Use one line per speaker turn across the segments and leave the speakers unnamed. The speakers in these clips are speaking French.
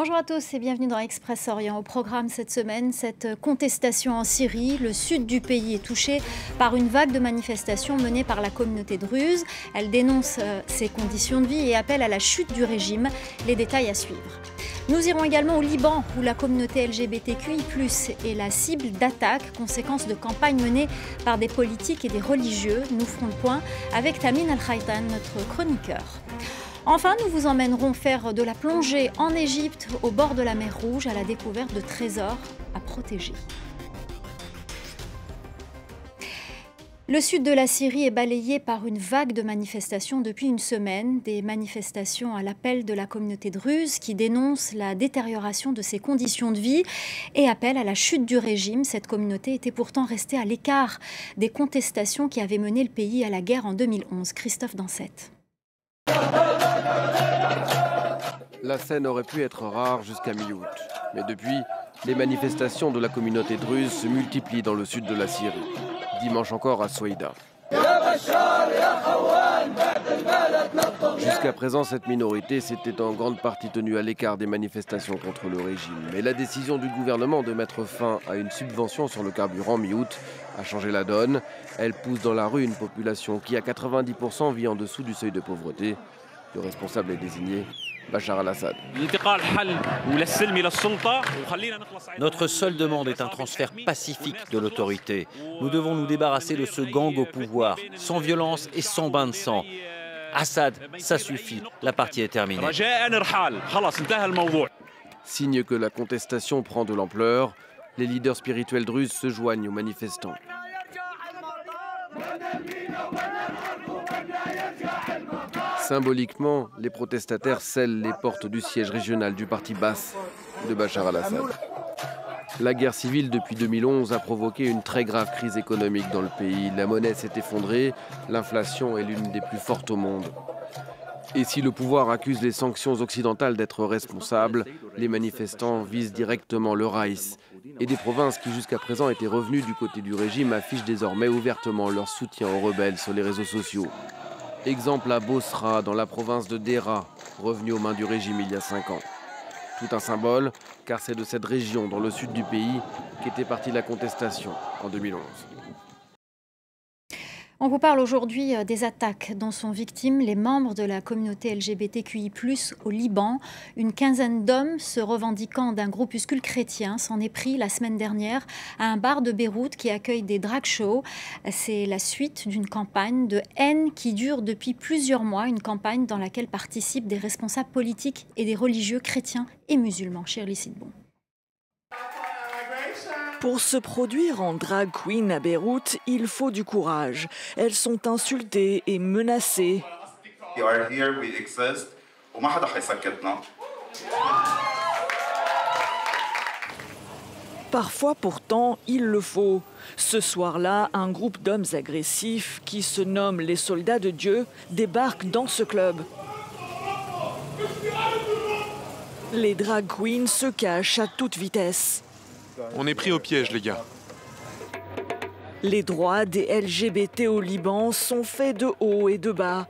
Bonjour à tous et bienvenue dans Express Orient. Au programme cette semaine, cette contestation en Syrie. Le sud du pays est touché par une vague de manifestations menées par la communauté druze. Elle dénonce euh, ses conditions de vie et appelle à la chute du régime. Les détails à suivre. Nous irons également au Liban, où la communauté LGBTQI est la cible d'attaques, conséquence de campagnes menées par des politiques et des religieux. Nous ferons le point avec Tamin Al-Khaitan, notre chroniqueur. Enfin, nous vous emmènerons faire de la plongée en Égypte, au bord de la mer Rouge, à la découverte de trésors à protéger. Le sud de la Syrie est balayé par une vague de manifestations depuis une semaine, des manifestations à l'appel de la communauté druze qui dénonce la détérioration de ses conditions de vie et appelle à la chute du régime. Cette communauté était pourtant restée à l'écart des contestations qui avaient mené le pays à la guerre en 2011. Christophe Dansette.
La scène aurait pu être rare jusqu'à mi-août. Mais depuis, les manifestations de la communauté druze se multiplient dans le sud de la Syrie. Dimanche encore à Souaïda. Jusqu'à présent, cette minorité s'était en grande partie tenue à l'écart des manifestations contre le régime. Mais la décision du gouvernement de mettre fin à une subvention sur le carburant mi-août a changé la donne. Elle pousse dans la rue une population qui, à 90%, vit en dessous du seuil de pauvreté. Le responsable est désigné Bachar al-Assad.
Notre seule demande est un transfert pacifique de l'autorité. Nous devons nous débarrasser de ce gang au pouvoir, sans violence et sans bain de sang. Assad, ça suffit, la partie est terminée.
Signe que la contestation prend de l'ampleur, les leaders spirituels druzes se joignent aux manifestants. Symboliquement, les protestataires scellent les portes du siège régional du parti basse de Bachar al-Assad. La guerre civile depuis 2011 a provoqué une très grave crise économique dans le pays. La monnaie s'est effondrée, l'inflation est l'une des plus fortes au monde. Et si le pouvoir accuse les sanctions occidentales d'être responsables, les manifestants visent directement le Raïs. Et des provinces qui jusqu'à présent étaient revenues du côté du régime affichent désormais ouvertement leur soutien aux rebelles sur les réseaux sociaux. Exemple à Bosra, dans la province de Dera, revenu aux mains du régime il y a cinq ans. Tout un symbole, car c'est de cette région, dans le sud du pays, qu'était partie la contestation en 2011.
On vous parle aujourd'hui euh, des attaques dont sont victimes les membres de la communauté LGBTQI+, au Liban. Une quinzaine d'hommes se revendiquant d'un groupuscule chrétien s'en est pris la semaine dernière à un bar de Beyrouth qui accueille des drag shows. C'est la suite d'une campagne de haine qui dure depuis plusieurs mois, une campagne dans laquelle participent des responsables politiques et des religieux chrétiens et musulmans. Shirley.
Pour se produire en drag queen à Beyrouth, il faut du courage. Elles sont insultées et menacées. Parfois pourtant, il le faut. Ce soir-là, un groupe d'hommes agressifs qui se nomment les soldats de Dieu débarque dans ce club. Les drag queens se cachent à toute vitesse.
On est pris au piège, les gars.
Les droits des LGBT au Liban sont faits de haut et de bas.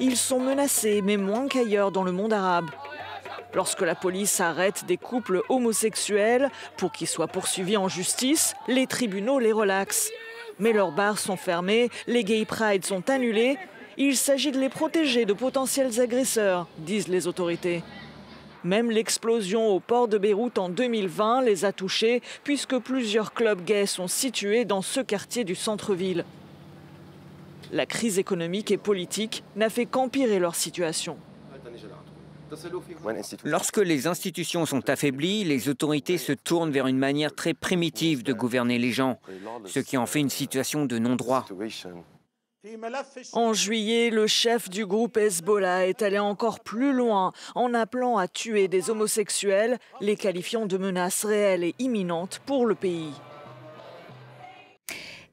Ils sont menacés, mais moins qu'ailleurs dans le monde arabe. Lorsque la police arrête des couples homosexuels pour qu'ils soient poursuivis en justice, les tribunaux les relaxent. Mais leurs bars sont fermés, les gay pride sont annulés. Il s'agit de les protéger de potentiels agresseurs, disent les autorités. Même l'explosion au port de Beyrouth en 2020 les a touchés puisque plusieurs clubs gays sont situés dans ce quartier du centre-ville. La crise économique et politique n'a fait qu'empirer leur situation.
Lorsque les institutions sont affaiblies, les autorités se tournent vers une manière très primitive de gouverner les gens, ce qui en fait une situation de non-droit.
En juillet, le chef du groupe Hezbollah est allé encore plus loin en appelant à tuer des homosexuels, les qualifiant de menaces réelles et imminentes pour le pays.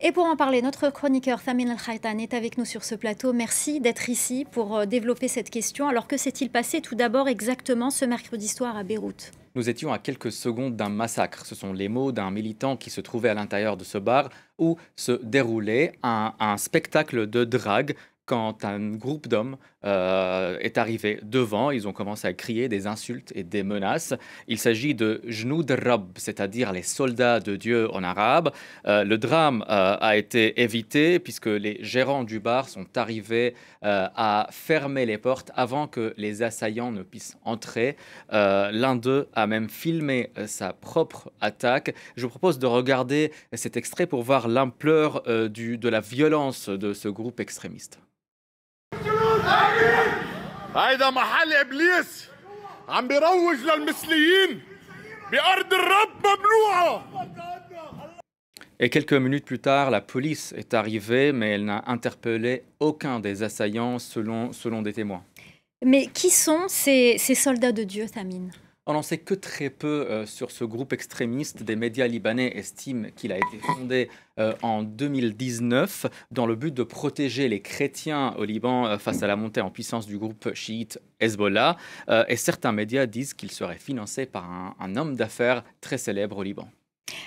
Et pour en parler, notre chroniqueur Thamin Al-Khaitan est avec nous sur ce plateau. Merci d'être ici pour euh, développer cette question. Alors que s'est-il passé tout d'abord exactement ce mercredi soir à Beyrouth?
Nous étions à quelques secondes d'un massacre. Ce sont les mots d'un militant qui se trouvait à l'intérieur de ce bar où se déroulait un, spectacle de drague quand un groupe d'hommes euh, est arrivé devant. Ils ont commencé à crier des insultes et des menaces. Il s'agit de Jnoud Rab, c'est-à-dire les soldats de Dieu en arabe. Euh, le drame euh, a été évité puisque les gérants du bar sont arrivés à fermer les portes avant que les assaillants ne puissent entrer. L'un d'eux a même filmé sa propre attaque. Je vous propose de regarder cet extrait pour voir l'ampleur de la violence de ce groupe extrémiste.
هيدا محل ابليس عم بيروج للمثليين بارض الرب ممنوعه
Et quelques minutes plus tard, la police est arrivée, mais elle n'a interpellé aucun des assaillants selon, selon des témoins.
Mais qui sont ces, ces soldats de Dieu, Tamine
On n'en sait que très peu euh, sur ce groupe extrémiste. Des médias libanais estiment qu'il a été fondé euh, en 2019 dans le but de protéger les chrétiens au Liban euh, face à la montée en puissance du groupe chiite Hezbollah. et certains médias disent qu'il serait financé par un, un homme d'affaires très célèbre au Liban.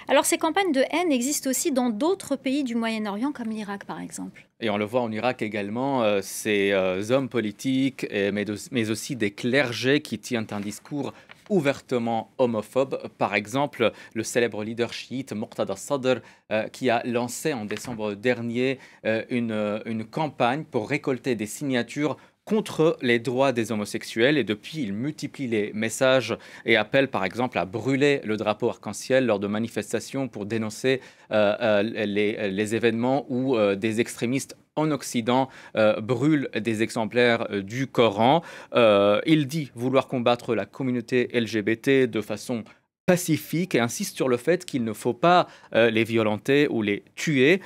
Alors ces campagnes de haine existent aussi dans d'autres pays du Moyen-Orient comme l'Irak par exemple.
Et on le voit en Irak également, ces hommes politiques, mais, mais, aussi des clergés qui tiennent un discours ouvertement homophobe. Par exemple, le célèbre leader chiite Muqtada Sadr, euh, qui a lancé en décembre dernier euh, une, euh, une campagne pour récolter des signatures contre les droits des homosexuels et depuis il multiplie les messages et appelle par exemple à brûler le drapeau arc-en-ciel lors de manifestations pour dénoncer les, les, événements où des extrémistes en Occident euh, brûle des exemplaires euh, du Coran. Euh, il dit vouloir combattre la communauté LGBT de façon pacifique et insiste sur le fait qu'il ne faut pas les violenter ou les tuer.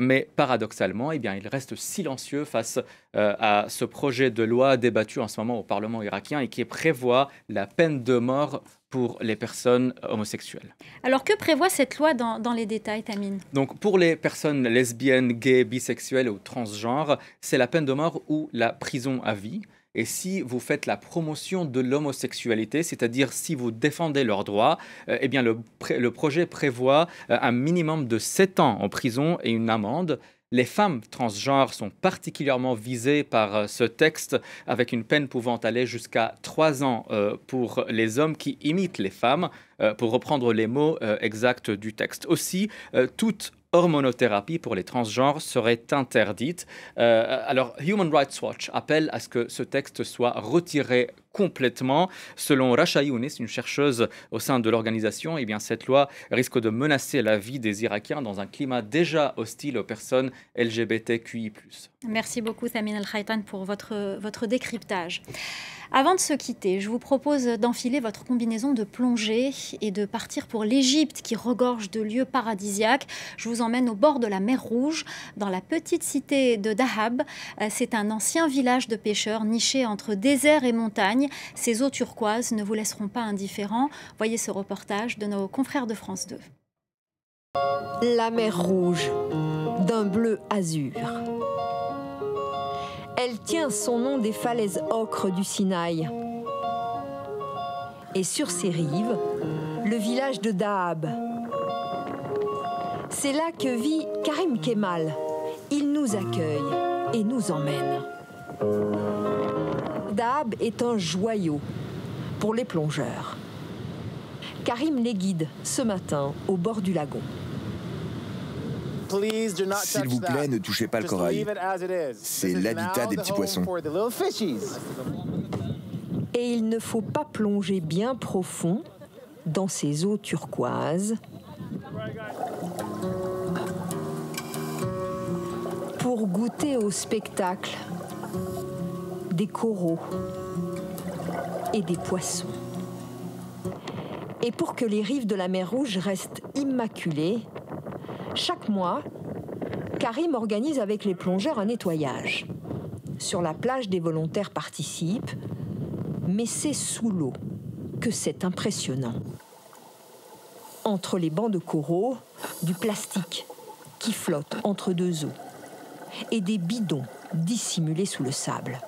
mais paradoxalement, eh bien, il reste silencieux face à ce projet de loi débattu en ce moment au Parlement irakien et qui prévoit la peine de mort pour les personnes homosexuelles.
Alors que prévoit cette loi dans, dans les détails, Tamine?
Donc pour les personnes lesbiennes, gays, bisexuelles ou transgenres, c'est la peine de mort ou la prison à vie. Et si vous faites la promotion de l'homosexualité, c'est-à-dire si vous défendez leurs droits, euh, eh bien le, projet prévoit euh, un minimum de 7 ans en prison et une amende. Les femmes transgenres sont particulièrement visées par euh, ce texte, avec une peine pouvant aller jusqu'à trois ans pour les hommes qui imitent les femmes, pour reprendre les mots exacts du texte. Aussi, toute hormonothérapie pour les transgenres serait interdite. alors, Human Rights Watch appelle à ce que ce texte soit retiré complètement. Selon Rasha Younes, une chercheuse au sein de l'organisation, eh bien, cette loi risque de menacer la vie des Irakiens dans un climat déjà hostile aux personnes LGBTQI.
Merci beaucoup, Tamine El Khaitan, pour votre, votre décryptage. Avant de se quitter, je vous propose d'enfiler votre combinaison de plongée et de partir pour l'Égypte qui regorge de lieux paradisiaques. Je vous emmène au bord de la mer Rouge, dans la petite cité de Dahab. Euh, c'est un ancien village de pêcheurs niché entre désert et montagne. Ces eaux turquoises ne vous laisseront pas indifférents. Voyez ce reportage de nos confrères de France 2.
La mer Rouge, d'un bleu azur. Elle tient son nom des falaises ocres du Sinaï. Et sur ses rives, le village de Dahab. C'est là que vit Karim Kemal. Il nous accueille et nous emmène. Dahab est un joyau pour les plongeurs. Karim les guide ce matin au bord du lagon.
S'il vous plaît, ne touchez pas le corail. C'est l'habitat des petits poissons.
Et il ne faut pas plonger bien profond dans ces eaux turquoises pour goûter au spectacle des coraux et des poissons. Et pour que les rives de la mer Rouge restent immaculées, chaque mois, Karim organise avec les plongeurs un nettoyage. Sur la plage, des volontaires participent, mais c'est sous l'eau que c'est impressionnant. Entre les bancs de coraux, du plastique qui flotte entre deux eaux et des bidons dissimulés sous le sable.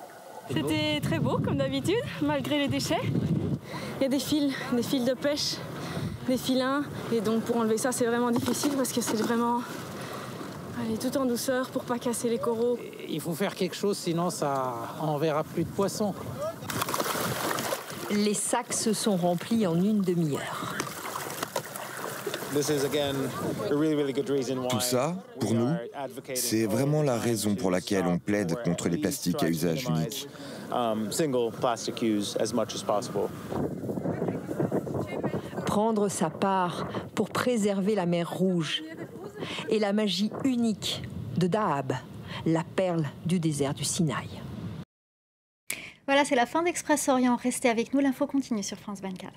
C'était très beau comme d'habitude, malgré les déchets. Il y a des fils, des fils de pêche des filins. Et donc pour enlever ça, c'est vraiment difficile parce que c'est vraiment Allez, tout en douceur pour pas casser les coraux.
Il faut faire quelque chose, sinon ça enverra plus de poissons.
Les sacs se sont remplis en une demi-heure.
Tout ça, pour nous, c'est vraiment la raison pour laquelle on plaide contre les plastiques à usage unique.
Prendre sa part pour préserver la mer Rouge et la magie unique de Dahab, la perle du désert du Sinaï.
Voilà, c'est la fin d'Express Orient. Restez avec nous, l'info continue sur France 24.